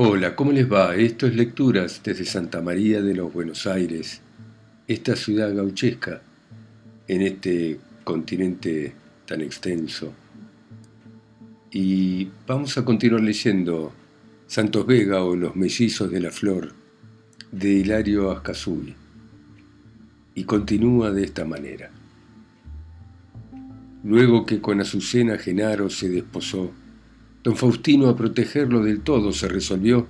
Hola, ¿cómo les va? Esto es Lecturas desde Santa María de los Buenos Aires, esta ciudad gauchesca en este continente tan extenso. Y vamos a continuar leyendo Santos Vega o Los Mellizos de la Flor de Hilario Ascasubi. Y continúa de esta manera. Luego que con Azucena Genaro se desposó, Don Faustino a protegerlo del todo se resolvió,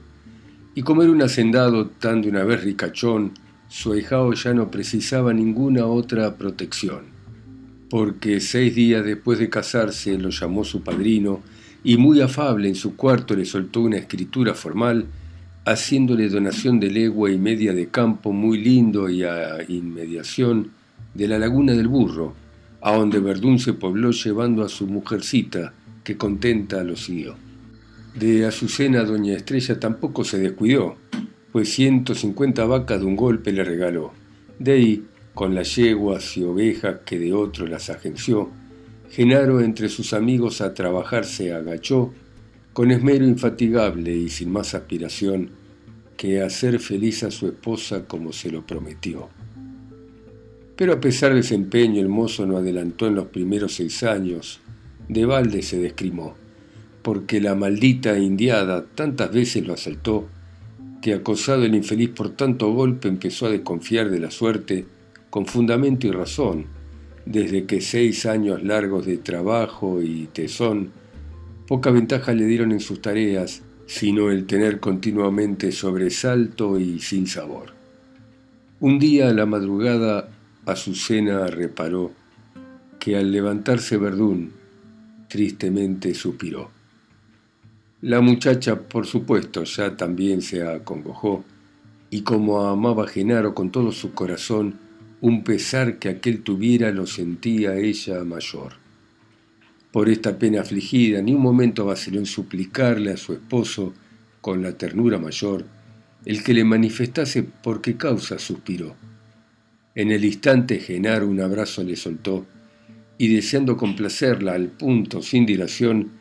y como era un hacendado tan de una vez ricachón, su ahijao ya no precisaba ninguna otra protección, porque seis días después de casarse lo llamó su padrino y muy afable en su cuarto le soltó una escritura formal, haciéndole donación de legua y media de campo muy lindo y a inmediación de la laguna del burro, a donde Verdún se pobló llevando a su mujercita, que contenta lo siguió. De Azucena doña Estrella tampoco se descuidó, pues 150 vacas de un golpe le regaló. De ahí, con las yeguas y ovejas que de otro las agenció, Genaro entre sus amigos a trabajar se agachó, con esmero infatigable y sin más aspiración que hacer feliz a su esposa como se lo prometió. Pero a pesar de ese empeño, el mozo no adelantó en los primeros seis años, de balde se descrimó, porque la maldita indiada tantas veces lo asaltó, que acosado el infeliz por tanto golpe empezó a desconfiar de la suerte con fundamento y razón, desde que seis años largos de trabajo y tesón poca ventaja le dieron en sus tareas, sino el tener continuamente sobresalto y sin sabor. Un día a la madrugada Azucena reparó que al levantarse Verdún, tristemente suspiró. La muchacha, por supuesto, ya también se acongojó, y como amaba a Genaro con todo su corazón, un pesar que aquel tuviera lo sentía ella mayor. Por esta pena afligida, ni un momento vaciló en suplicarle a su esposo, con la ternura mayor, el que le manifestase por qué causa suspiró. En el instante Genaro un abrazo le soltó, y deseando complacerla al punto, sin dilación,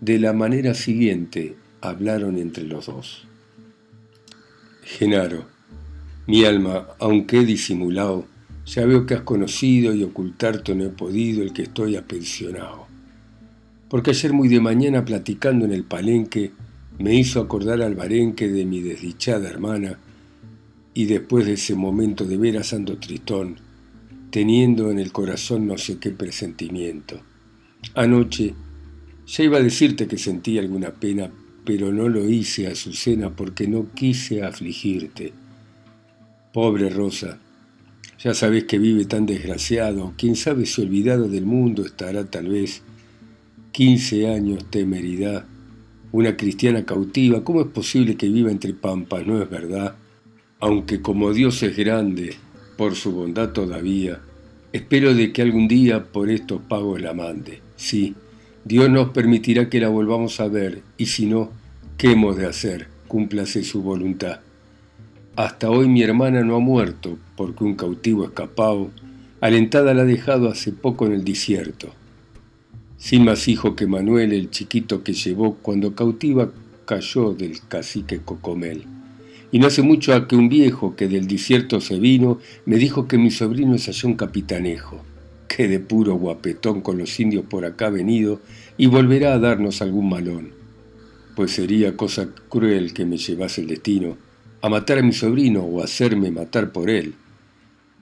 de la manera siguiente hablaron entre los dos. Genaro, mi alma, aunque he disimulado, ya veo que has conocido y ocultarte no he podido el que estoy apensionado. Porque ayer muy de mañana platicando en el palenque me hizo acordar al barenque de mi desdichada hermana y después de ese momento de veras ando tristón, teniendo en el corazón no sé qué presentimiento. Anoche ya iba a decirte que sentí alguna pena, pero no lo hice, Azucena, porque no quise afligirte. Pobre Rosa, ya sabes que vive tan desgraciado, quién sabe si olvidado del mundo estará tal vez. Quince años temeridad, una cristiana cautiva, ¿cómo es posible que viva entre pampas? No es verdad. Aunque como Dios es grande, por su bondad todavía, espero de que algún día por estos pagos la mande. Sí, Dios nos permitirá que la volvamos a ver, y si no, ¿qué hemos de hacer? Cúmplase su voluntad. Hasta hoy mi hermana no ha muerto, porque un cautivo escapado, alentada la ha dejado hace poco en el desierto. Sin más hijo que Manuel, el chiquito que llevó cuando cautiva cayó del cacique Cocomel. Y no hace mucho a que un viejo que del desierto se vino me dijo que mi sobrino es allá un capitanejo, que de puro guapetón con los indios por acá venido y volverá a darnos algún malón. Pues sería cosa cruel que me llevase el destino a matar a mi sobrino o hacerme matar por él.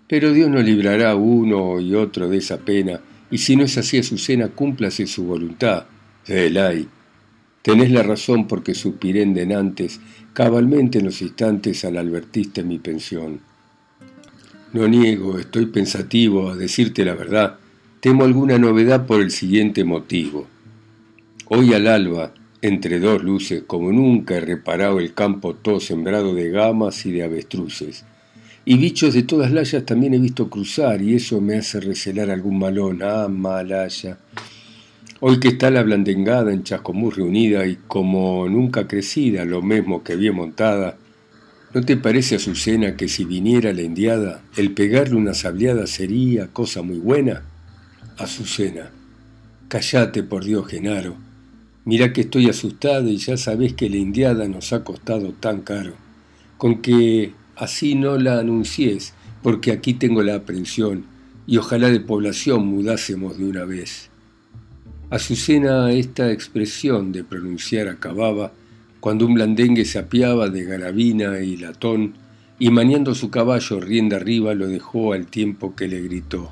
Pero Dios nos librará uno y otro de esa pena, y si no es así, Azucena, cúmplase su voluntad. Tenés la razón porque suspiré en denantes cabalmente en los instantes al advertiste mi pensión. No niego, estoy pensativo a decirte la verdad, temo alguna novedad por el siguiente motivo. Hoy al alba, entre dos luces, como nunca he reparado el campo todo sembrado de gamas y de avestruces. Y bichos de todas layas también he visto cruzar, y eso me hace recelar algún malón. Ah, malaya. Hoy que está la blandengada en Chascomús reunida y como nunca crecida, lo mismo que bien montada, ¿no te parece, Azucena, que si viniera la indiada, el pegarle una sableada sería cosa muy buena? Azucena, callate por Dios, Genaro. Mira que estoy asustada y ya sabés que la indiada nos ha costado tan caro. Con que así no la anuncies, porque aquí tengo la aprensión, y ojalá de población mudásemos de una vez. Azucena esta expresión de pronunciar acababa cuando un blandengue se apiaba de garabina y latón y maniando su caballo rienda arriba lo dejó al tiempo que le gritó.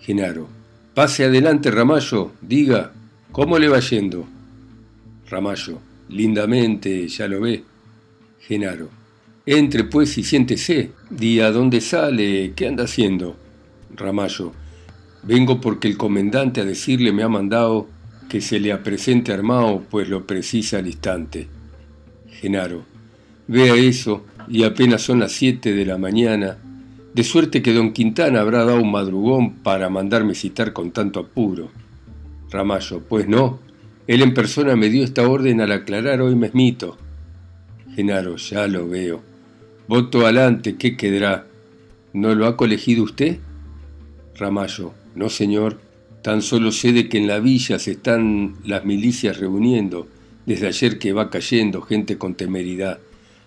Genaro, pase adelante, Ramallo, diga, ¿cómo le va yendo? Ramallo, lindamente, ya lo ve. Genaro, entre pues y siéntese, di a dónde sale, qué anda haciendo. Ramallo, vengo porque el comendante a decirle me ha mandado que se le apresente armado, pues lo precisa al instante. Genaro, vea eso, y apenas son las siete de la mañana, de suerte que don Quintana habrá dado un madrugón para mandarme citar con tanto apuro. Ramallo, pues no, él en persona me dio esta orden al aclarar hoy mesmito. Genaro, ya lo veo. Voto adelante, ¿qué quedará? ¿No lo ha colegido usted? Ramallo, no señor, tan solo sé de que en la villa se están las milicias reuniendo, desde ayer que va cayendo gente con temeridad.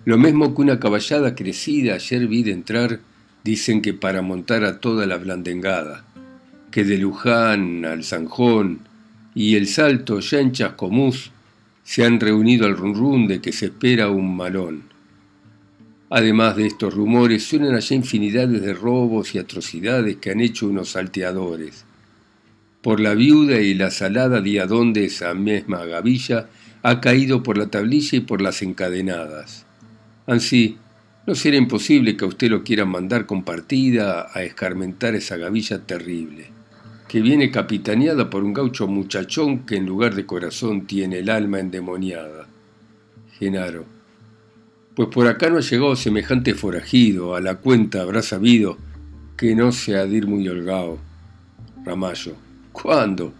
Lo mismo que una caballada crecida ayer vi de entrar, dicen que para montar a toda la blandengada, que de Luján al Sanjón y el Salto ya en Chascomús se han reunido al run de que se espera un malón. Además de estos rumores, suenan allá infinidades de robos y atrocidades que han hecho unos salteadores. Por la viuda y la salada día donde esa misma gavilla ha caído por la tablilla y por las encadenadas. Ansí, no será imposible que a usted lo quiera mandar con partida a escarmentar esa gavilla terrible, que viene capitaneada por un gaucho muchachón que en lugar de corazón tiene el alma endemoniada. Genaro. Pues por acá no ha llegado semejante forajido, a la cuenta habrá sabido que no se ha de ir muy holgado. Ramallo. ¿Cuándo?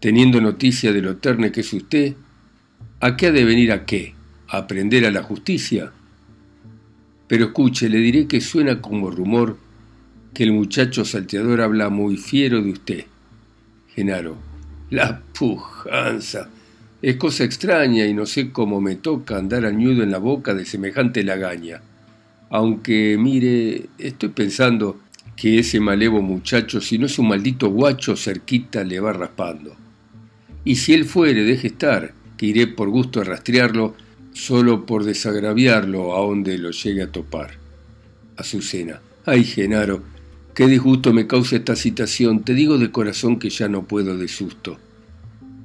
Teniendo noticia de lo terne que es usted, ¿a qué ha de venir a qué? ¿A aprender a la justicia? Pero escuche, le diré que suena como rumor que el muchacho salteador habla muy fiero de usted. Genaro, la pujanza. Es cosa extraña y no sé cómo me toca andar añudo en la boca de semejante lagaña. Aunque, mire, estoy pensando que ese malevo muchacho, si no es un maldito guacho, cerquita le va raspando. Y si él fuere, deje estar, que iré por gusto a rastrearlo solo por desagraviarlo a donde lo llegue a topar. Azucena. Ay, Genaro, qué disgusto me causa esta citación. Te digo de corazón que ya no puedo de susto.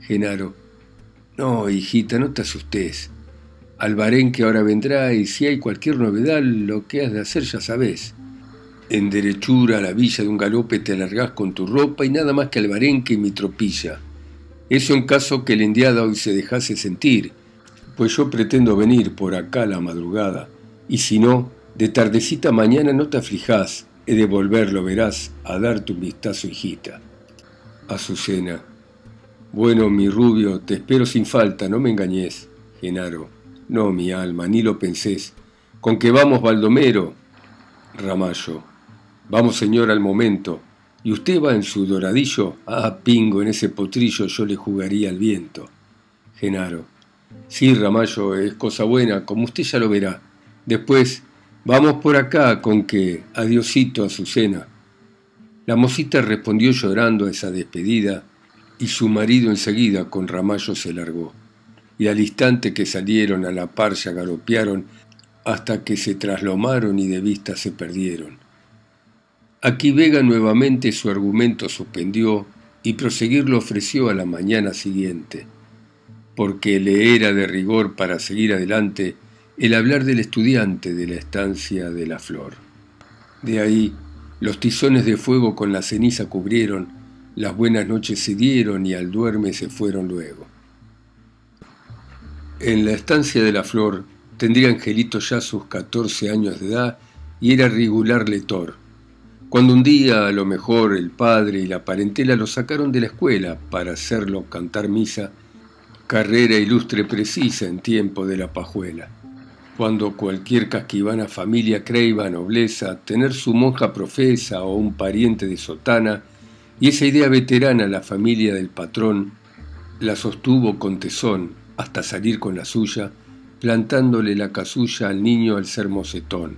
Genaro. No, hijita, no te asustes. Albarén que ahora vendrá y si hay cualquier novedad, lo que has de hacer ya sabes. En derechura a la villa de un galope te alargás con tu ropa y nada más que Albarenque y mi tropilla. Eso en caso que el indiada hoy se dejase sentir pues yo pretendo venir por acá la madrugada, y si no, de tardecita mañana no te aflijás, he de volverlo verás a darte un vistazo, hijita. Azucena. Bueno, mi rubio, te espero sin falta, no me engañes. Genaro. No, mi alma, ni lo pensés. Con que vamos, Baldomero. Ramallo. Vamos, señor, al momento. ¿Y usted va en su doradillo? Ah, pingo, en ese potrillo yo le jugaría al viento. Genaro. Sí, Ramallo, es cosa buena, como usted ya lo verá. Después, vamos por acá con que adiosito a su cena. La mocita respondió llorando a esa despedida y su marido enseguida con Ramallo se largó. Y al instante que salieron a la par ya galopearon hasta que se traslomaron y de vista se perdieron. Aquí Vega nuevamente su argumento suspendió y proseguirlo ofreció a la mañana siguiente porque le era de rigor para seguir adelante el hablar del estudiante de la estancia de la flor. De ahí, los tizones de fuego con la ceniza cubrieron, las buenas noches se dieron y al duerme se fueron luego. En la estancia de la flor tendría Angelito ya sus catorce años de edad y era regular letor. Cuando un día, a lo mejor, el padre y la parentela lo sacaron de la escuela para hacerlo cantar misa, carrera ilustre precisa en tiempo de la pajuela, cuando cualquier casquivana familia creiba nobleza tener su monja profesa o un pariente de sotana, y esa idea veterana la familia del patrón, la sostuvo con tesón hasta salir con la suya, plantándole la casulla al niño al ser mocetón.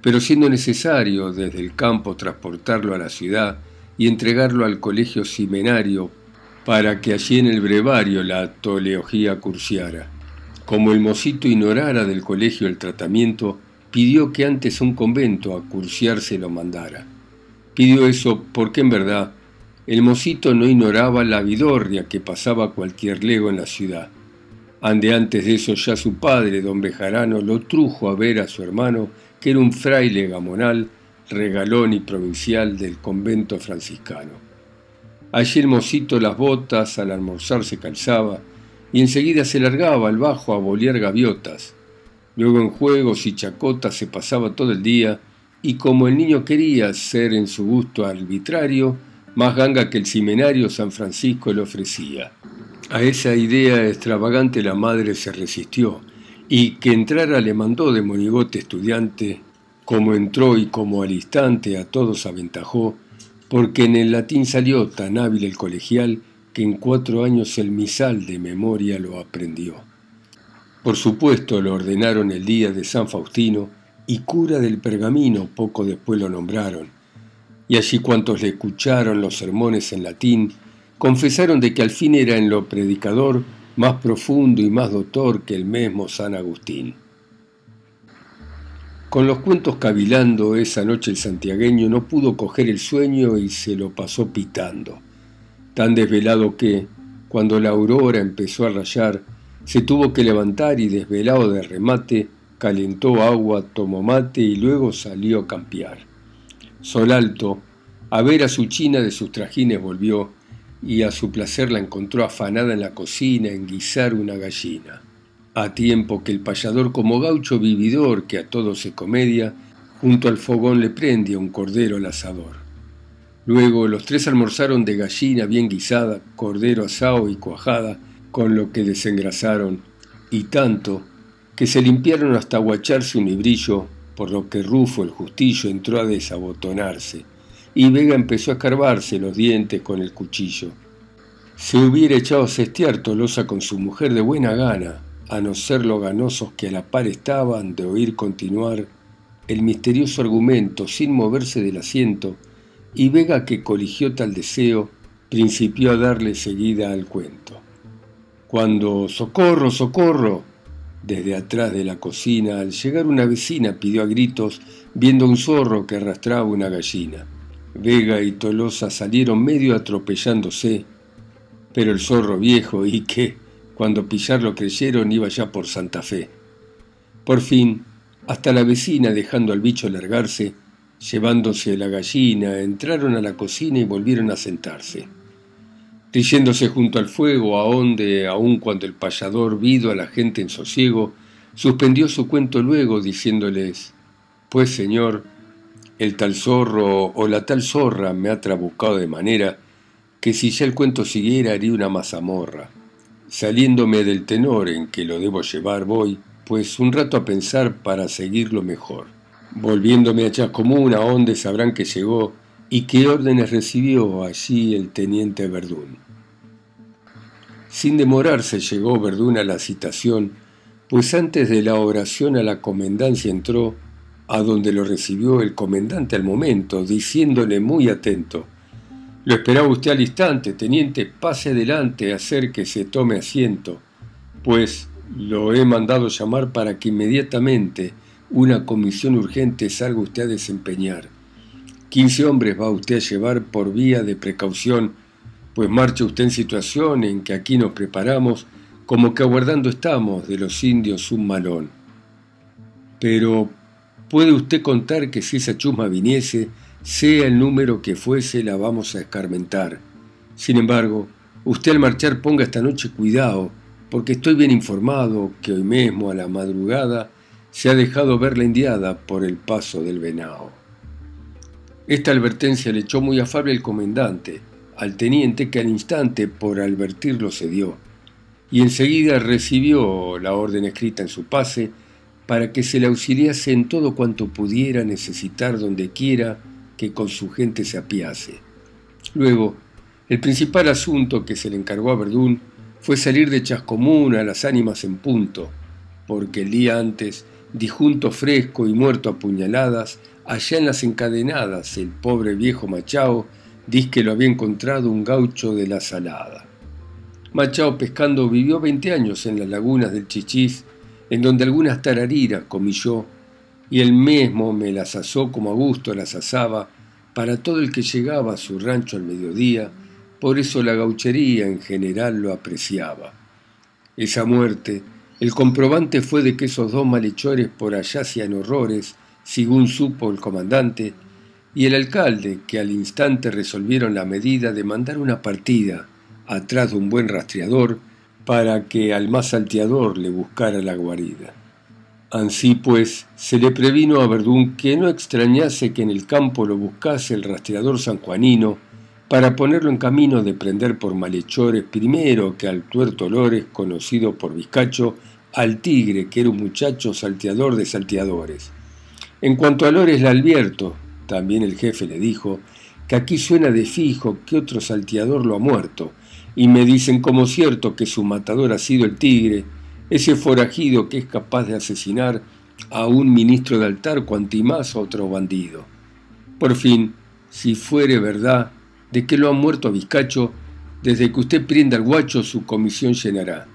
Pero siendo necesario desde el campo transportarlo a la ciudad y entregarlo al colegio seminario para que allí en el brevario la toleología cursiara. Como el mocito ignorara del colegio el tratamiento, pidió que antes un convento a cursiarse lo mandara. Pidió eso porque en verdad el mocito no ignoraba la vidorria que pasaba cualquier lego en la ciudad. Ande antes de eso ya su padre, don Bejarano, lo trujo a ver a su hermano, que era un fraile gamonal, regalón y provincial del convento franciscano. Allí el mocito las botas al almorzar se calzaba y enseguida se largaba al bajo a bolear gaviotas. Luego en juegos y chacotas se pasaba todo el día y como el niño quería ser en su gusto arbitrario, más ganga que el seminario San Francisco le ofrecía. A esa idea extravagante la madre se resistió y que entrara le mandó de monigote estudiante, como entró y como al instante a todos aventajó, porque en el latín salió tan hábil el colegial que en cuatro años el misal de memoria lo aprendió. Por supuesto lo ordenaron el día de San Faustino y cura del pergamino poco después lo nombraron, y allí cuantos le escucharon los sermones en latín, confesaron de que al fin era en lo predicador más profundo y más doctor que el mismo San Agustín. Con los cuentos cavilando esa noche el santiagueño no pudo coger el sueño y se lo pasó pitando, tan desvelado que, cuando la aurora empezó a rayar, se tuvo que levantar y desvelado de remate, calentó agua, tomó mate y luego salió a campear. Sol alto, a ver a su china de sus trajines volvió y a su placer la encontró afanada en la cocina en guisar una gallina a tiempo que el payador como gaucho vividor que a todo se comedia, junto al fogón le prende un cordero al asador. Luego los tres almorzaron de gallina bien guisada, cordero asado y cuajada, con lo que desengrasaron, y tanto que se limpiaron hasta aguacharse un librillo, por lo que Rufo el justillo entró a desabotonarse, y Vega empezó a escarbarse los dientes con el cuchillo. Se hubiera echado a cestear Tolosa con su mujer de buena gana, a no ser los ganosos que a la par estaban de oír continuar el misterioso argumento sin moverse del asiento, y Vega que coligió tal deseo, principió a darle seguida al cuento. Cuando ¡Socorro, socorro! Desde atrás de la cocina, al llegar una vecina pidió a gritos, viendo un zorro que arrastraba una gallina. Vega y Tolosa salieron medio atropellándose, pero el zorro viejo, y qué, cuando pillarlo creyeron iba ya por Santa Fe. Por fin, hasta la vecina, dejando al bicho largarse, llevándose la gallina, entraron a la cocina y volvieron a sentarse. Riéndose junto al fuego, a donde, aun cuando el payador vido a la gente en sosiego, suspendió su cuento luego, diciéndoles, Pues, señor, el tal zorro o la tal zorra me ha trabucado de manera que si ya el cuento siguiera haría una mazamorra. Saliéndome del tenor en que lo debo llevar voy, pues un rato a pensar para seguirlo mejor. Volviéndome a Chascomún, a donde sabrán que llegó y qué órdenes recibió allí el teniente Verdún. Sin demorarse llegó Verdún a la citación, pues antes de la oración a la comendancia entró, a donde lo recibió el comendante al momento, diciéndole muy atento, lo esperaba usted al instante, teniente, pase adelante, acérquese, tome asiento, pues lo he mandado llamar para que inmediatamente una comisión urgente salga usted a desempeñar. Quince hombres va usted a llevar por vía de precaución, pues marcha usted en situación en que aquí nos preparamos como que aguardando estamos de los indios un malón. Pero, ¿puede usted contar que si esa chusma viniese, sea el número que fuese, la vamos a escarmentar. Sin embargo, usted al marchar ponga esta noche cuidado, porque estoy bien informado que hoy mismo a la madrugada se ha dejado ver la indiada por el paso del venado. Esta advertencia le echó muy afable el comendante, al teniente que al instante por advertirlo cedió, y enseguida recibió la orden escrita en su pase para que se le auxiliase en todo cuanto pudiera necesitar donde quiera que con su gente se apiase. Luego, el principal asunto que se le encargó a Verdún fue salir de Chascomún a las ánimas en punto, porque el día antes, disjunto fresco y muerto a puñaladas, allá en las encadenadas, el pobre viejo Machao dice que lo había encontrado un gaucho de la salada. Machao pescando vivió 20 años en las lagunas del Chichís, en donde algunas tarariras comilló, y él mismo me las asó como a gusto las asaba para todo el que llegaba a su rancho al mediodía, por eso la gauchería en general lo apreciaba. Esa muerte, el comprobante fue de que esos dos malhechores por allá hacían horrores, según supo el comandante, y el alcalde, que al instante resolvieron la medida de mandar una partida atrás de un buen rastreador para que al más salteador le buscara la guarida. Ansí pues se le previno a Verdún que no extrañase que en el campo lo buscase el rastreador sanjuanino, para ponerlo en camino de prender por malhechores primero que al tuerto Lores, conocido por Vizcacho, al tigre, que era un muchacho salteador de salteadores. En cuanto a Lores le advierto, también el jefe le dijo, que aquí suena de fijo que otro salteador lo ha muerto, y me dicen como cierto que su matador ha sido el tigre, ese forajido que es capaz de asesinar a un ministro de altar cuanti más a otro bandido. Por fin, si fuere verdad, de que lo ha muerto a Vizcacho, desde que usted prenda al guacho su comisión llenará.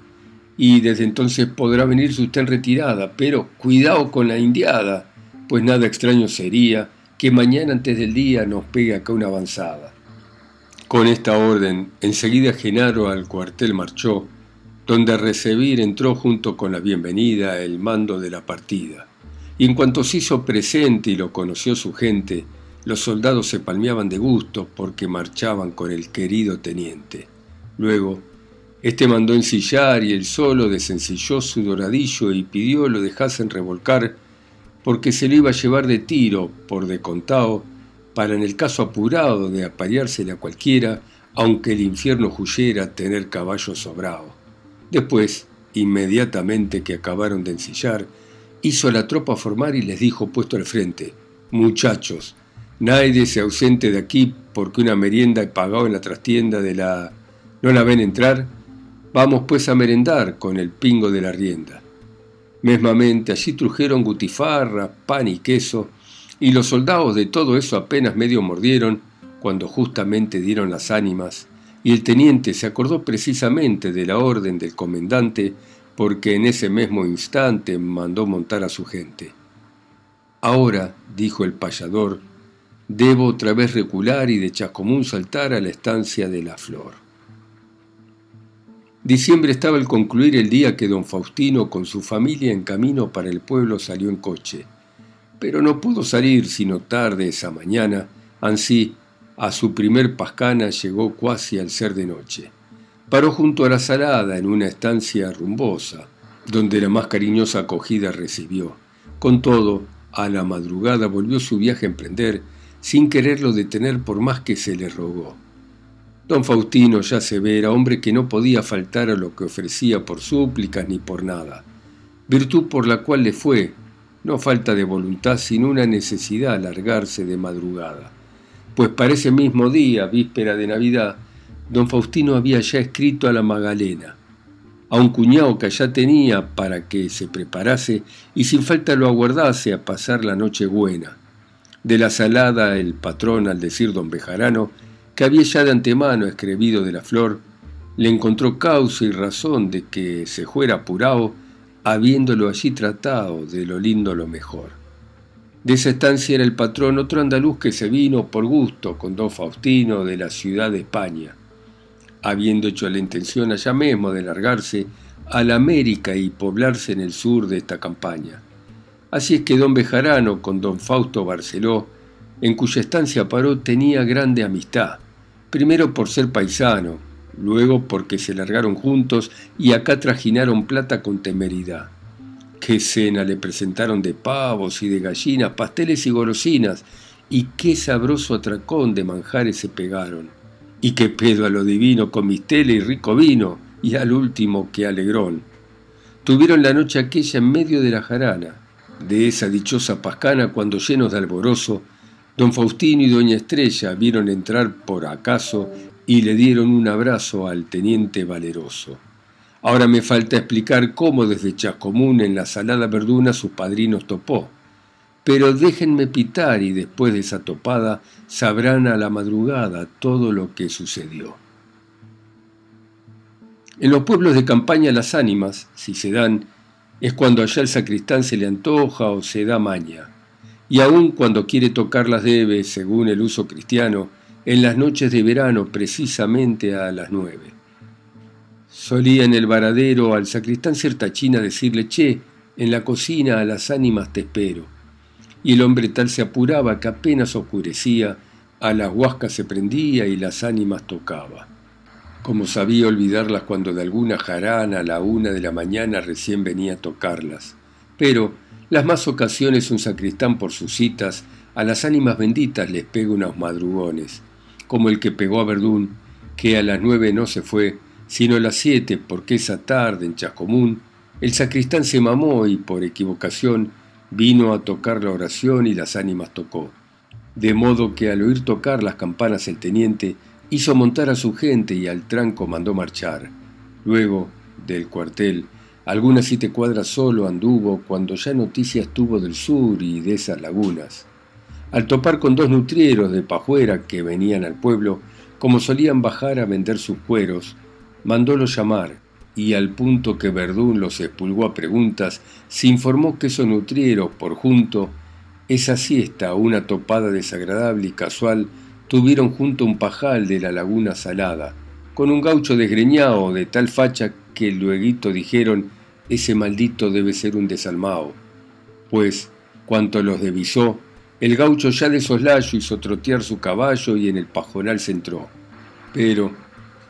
Y desde entonces podrá venirse usted en retirada, pero cuidado con la indiada, pues nada extraño sería que mañana antes del día nos pegue acá una avanzada. Con esta orden, enseguida Genaro al cuartel marchó, donde a recibir entró junto con la bienvenida el mando de la partida. Y en cuanto se hizo presente y lo conoció su gente, los soldados se palmeaban de gusto porque marchaban con el querido teniente. Luego, este mandó ensillar y él solo desencilló su doradillo y pidió lo dejasen revolcar porque se lo iba a llevar de tiro por de contado para en el caso apurado de apareársele a cualquiera, aunque el infierno huyera tener caballo sobrado. Después, inmediatamente que acabaron de ensillar, hizo a la tropa formar y les dijo puesto al frente, muchachos, Nadie se ausente de aquí porque una merienda he pagado en la trastienda de la... ¿No la ven entrar? Vamos pues a merendar con el pingo de la rienda. Mesmamente allí trujeron gutifarra, pan y queso, y los soldados de todo eso apenas medio mordieron cuando justamente dieron las ánimas, y el teniente se acordó precisamente de la orden del comendante porque en ese mismo instante mandó montar a su gente. Ahora, dijo el payador, Debo otra vez recular y de Chascomún saltar a la estancia de la flor. Diciembre estaba al concluir el día que don Faustino con su familia en camino para el pueblo salió en coche, pero no pudo salir sino tarde esa mañana, ansí a su primer pascana llegó cuasi al ser de noche. Paró junto a la salada en una estancia rumbosa, donde la más cariñosa acogida recibió. Con todo, a la madrugada volvió su viaje a emprender sin quererlo detener por más que se le rogó. Don Faustino, ya se ve, era hombre que no podía faltar a lo que ofrecía por súplicas ni por nada, virtud por la cual le fue, no falta de voluntad, sino una necesidad alargarse de madrugada. Pues para ese mismo día, víspera de Navidad, don Faustino había ya escrito a la Magalena, a un cuñado que allá tenía para que se preparase y sin falta lo aguardase a pasar la noche buena de la salada el patrón, al decir don Bejarano, que había ya de antemano escribido de la flor, le encontró causa y razón de que se fuera apurado, habiéndolo allí tratado de lo lindo lo mejor. De esa estancia era el patrón otro andaluz que se vino por gusto con don Faustino de la ciudad de España, habiendo hecho la intención allá mismo de largarse a la América y poblarse en el sur de esta campaña. Así es que don Bejarano con don Fausto Barceló, en cuya estancia paró, tenía grande amistad, primero por ser paisano, luego porque se largaron juntos y acá trajinaron plata con temeridad. Qué cena le presentaron de pavos y de gallinas, pasteles y golosinas, y qué sabroso atracón de manjares se pegaron. Y qué pedo a lo divino con mistela y rico vino, y al último qué alegrón. Tuvieron la noche aquella en medio de la jarana, de esa dichosa pascana cuando llenos de alborozo, don Faustino y doña Estrella vieron entrar por acaso y le dieron un abrazo al teniente valeroso. Ahora me falta explicar cómo desde Chascomún en la salada verduna sus padrinos topó. Pero déjenme pitar y después de esa topada sabrán a la madrugada todo lo que sucedió. En los pueblos de campaña las ánimas, si se dan, es cuando allá el sacristán se le antoja o se da maña. Y aun cuando quiere tocar las debe, según el uso cristiano, en las noches de verano precisamente a las nueve. Solía en el varadero al sacristán cierta china decirle, che, en la cocina a las ánimas te espero. Y el hombre tal se apuraba que apenas oscurecía, a las huascas se prendía y las ánimas tocaba como sabía olvidarlas cuando de alguna jarana a la una de la mañana recién venía a tocarlas. Pero, las más ocasiones un sacristán por sus citas, a las ánimas benditas les pega unos madrugones, como el que pegó a Verdún, que a las nueve no se fue, sino a las siete, porque esa tarde en Chascomún, el sacristán se mamó y por equivocación vino a tocar la oración y las ánimas tocó. De modo que al oír tocar las campanas el teniente Hizo montar a su gente y al tranco mandó marchar. Luego, del cuartel, algunas siete cuadras solo anduvo cuando ya noticias tuvo del sur y de esas lagunas. Al topar con dos nutrieros de pajuera que venían al pueblo, como solían bajar a vender sus cueros, mandólos llamar y al punto que Verdún los expulgó a preguntas, se informó que esos nutrieros, por junto, esa siesta, una topada desagradable y casual, tuvieron junto un pajal de la laguna salada, con un gaucho desgreñado de tal facha que luego dijeron ese maldito debe ser un desalmado, pues, cuanto los devisó, el gaucho ya de soslayo hizo trotear su caballo y en el pajonal se entró. Pero,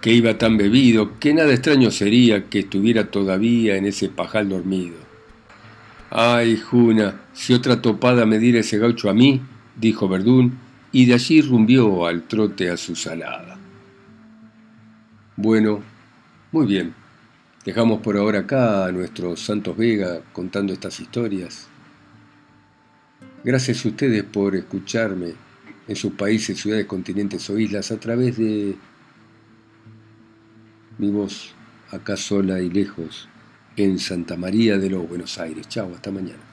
que iba tan bebido, que nada extraño sería que estuviera todavía en ese pajal dormido. Ay, Juna, si otra topada me diera ese gaucho a mí, dijo Verdún, y de allí rumbió al trote a su salada. Bueno, muy bien. Dejamos por ahora acá a nuestro Santos Vega contando estas historias. Gracias a ustedes por escucharme en sus países, ciudades, continentes o islas a través de mi voz acá sola y lejos en Santa María de los Buenos Aires. Chao, hasta mañana.